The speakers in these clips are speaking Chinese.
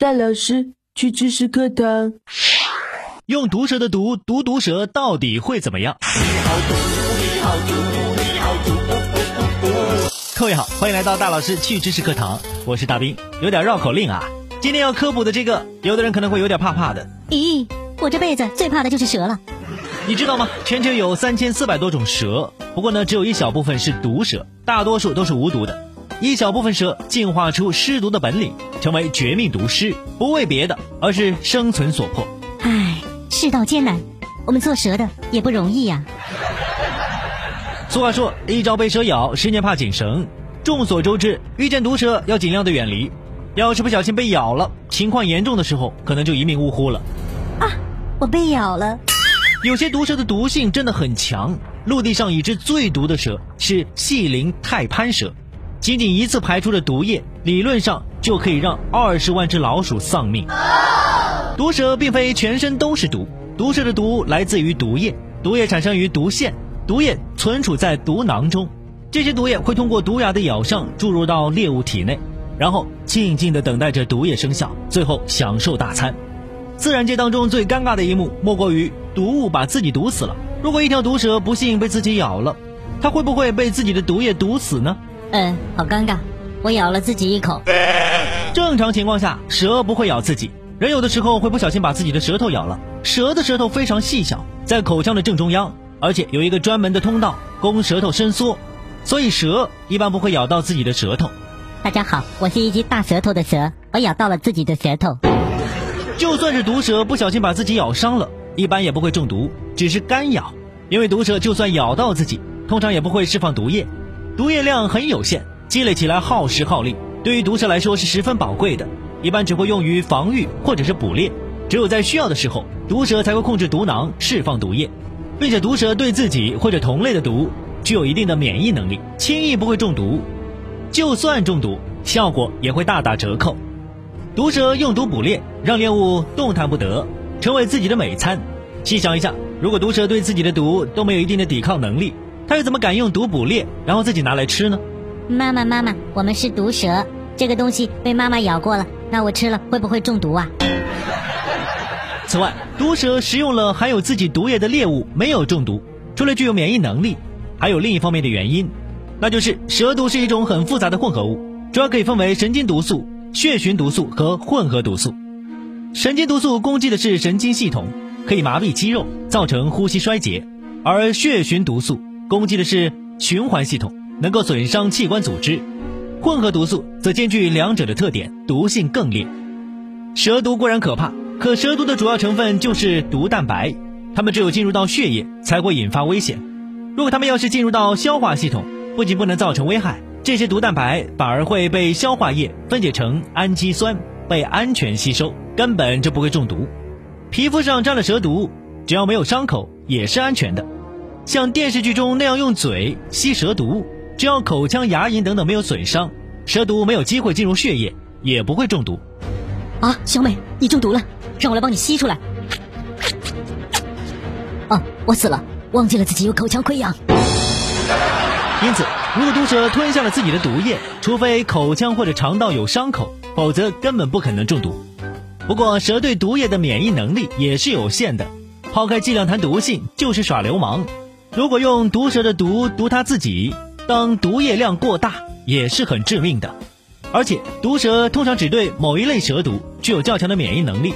大老师去知识课堂，用毒蛇的毒毒毒蛇到底会怎么样？各位好，欢迎来到大老师去知识课堂，我是大兵，有点绕口令啊。今天要科普的这个，有的人可能会有点怕怕的。咦，我这辈子最怕的就是蛇了。你知道吗？全球有三千四百多种蛇，不过呢，只有一小部分是毒蛇，大多数都是无毒的。一小部分蛇进化出尸毒的本领，成为绝命毒师，不为别的，而是生存所迫。唉，世道艰难，我们做蛇的也不容易呀。俗话说，一朝被蛇咬，十年怕井绳。众所周知，遇见毒蛇要尽量的远离，要是不小心被咬了，情况严重的时候，可能就一命呜呼了。啊，我被咬了。有些毒蛇的毒性真的很强，陆地上已知最毒的蛇是细鳞泰攀蛇，仅仅一次排出的毒液，理论上就可以让二十万只老鼠丧命。毒蛇并非全身都是毒，毒蛇的毒来自于毒液，毒液产生于毒腺，毒液存储在毒囊中，这些毒液会通过毒牙的咬伤注入到猎物体内，然后静静地等待着毒液生效，最后享受大餐。自然界当中最尴尬的一幕，莫过于毒物把自己毒死了。如果一条毒蛇不幸被自己咬了，它会不会被自己的毒液毒死呢？嗯，好尴尬，我咬了自己一口。正常情况下，蛇不会咬自己，人有的时候会不小心把自己的舌头咬了。蛇的舌头非常细小，在口腔的正中央，而且有一个专门的通道供舌头伸缩，所以蛇一般不会咬到自己的舌头。大家好，我是一只大舌头的蛇，我咬到了自己的舌头。就算是毒蛇不小心把自己咬伤了，一般也不会中毒，只是干咬。因为毒蛇就算咬到自己，通常也不会释放毒液，毒液量很有限，积累起来耗时耗力，对于毒蛇来说是十分宝贵的，一般只会用于防御或者是捕猎。只有在需要的时候，毒蛇才会控制毒囊释放毒液，并且毒蛇对自己或者同类的毒具有一定的免疫能力，轻易不会中毒。就算中毒，效果也会大打折扣。毒蛇用毒捕猎，让猎物动弹不得，成为自己的美餐。细想一下，如果毒蛇对自己的毒都没有一定的抵抗能力，它又怎么敢用毒捕猎，然后自己拿来吃呢？妈妈，妈妈，我们是毒蛇，这个东西被妈妈咬过了，那我吃了会不会中毒啊？此外，毒蛇食用了含有自己毒液的猎物，没有中毒，除了具有免疫能力，还有另一方面的原因，那就是蛇毒是一种很复杂的混合物，主要可以分为神经毒素。血循毒素和混合毒素，神经毒素攻击的是神经系统，可以麻痹肌肉，造成呼吸衰竭；而血循毒素攻击的是循环系统，能够损伤器官组织。混合毒素则兼具两者的特点，毒性更烈。蛇毒固然可怕，可蛇毒的主要成分就是毒蛋白，它们只有进入到血液才会引发危险。如果它们要是进入到消化系统，不仅不能造成危害。这些毒蛋白反而会被消化液分解成氨基酸，被安全吸收，根本就不会中毒。皮肤上沾了蛇毒，只要没有伤口，也是安全的。像电视剧中那样用嘴吸蛇毒，只要口腔、牙龈等等没有损伤，蛇毒没有机会进入血液，也不会中毒。啊，小美，你中毒了，让我来帮你吸出来。啊，我死了，忘记了自己有口腔溃疡。因此，如果毒蛇吞下了自己的毒液，除非口腔或者肠道有伤口，否则根本不可能中毒。不过，蛇对毒液的免疫能力也是有限的。抛开剂量谈毒性，就是耍流氓。如果用毒蛇的毒毒它自己，当毒液量过大，也是很致命的。而且，毒蛇通常只对某一类蛇毒具有较强的免疫能力。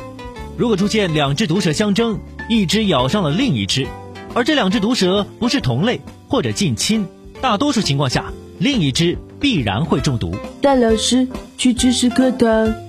如果出现两只毒蛇相争，一只咬伤了另一只，而这两只毒蛇不是同类或者近亲。大多数情况下，另一只必然会中毒。大老师去知识课堂。